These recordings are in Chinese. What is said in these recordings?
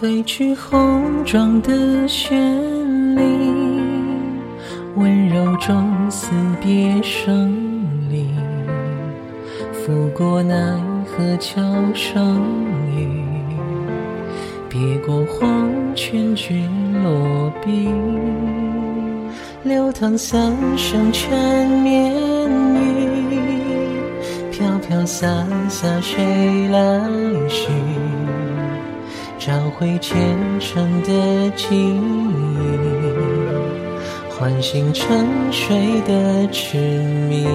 褪去红妆的绚丽，温柔中似别生离。拂过奈何桥上雨，别过黄泉君落笔。流淌三生缠绵语，飘飘洒洒谁来续？找回前尘的记忆，唤醒沉睡的痴迷。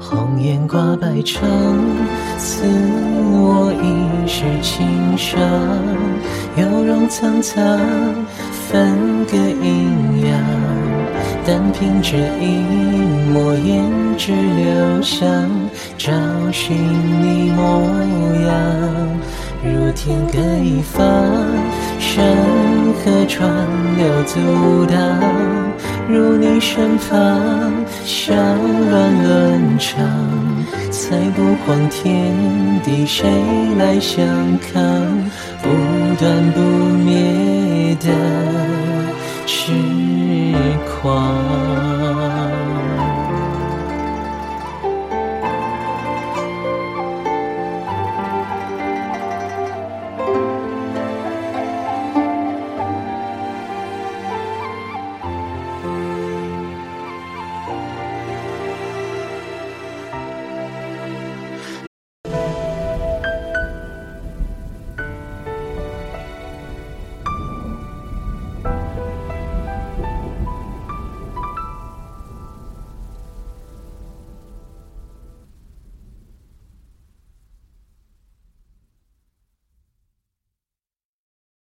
红颜挂白裳，赐我一世情伤。有容苍苍，分隔阴但凭这一抹胭脂留香，找寻你模样。如天各一方，山河川流阻挡。入你身旁，香乱伦唱，才不慌天地，谁来相抗？不断不灭的痴痴狂。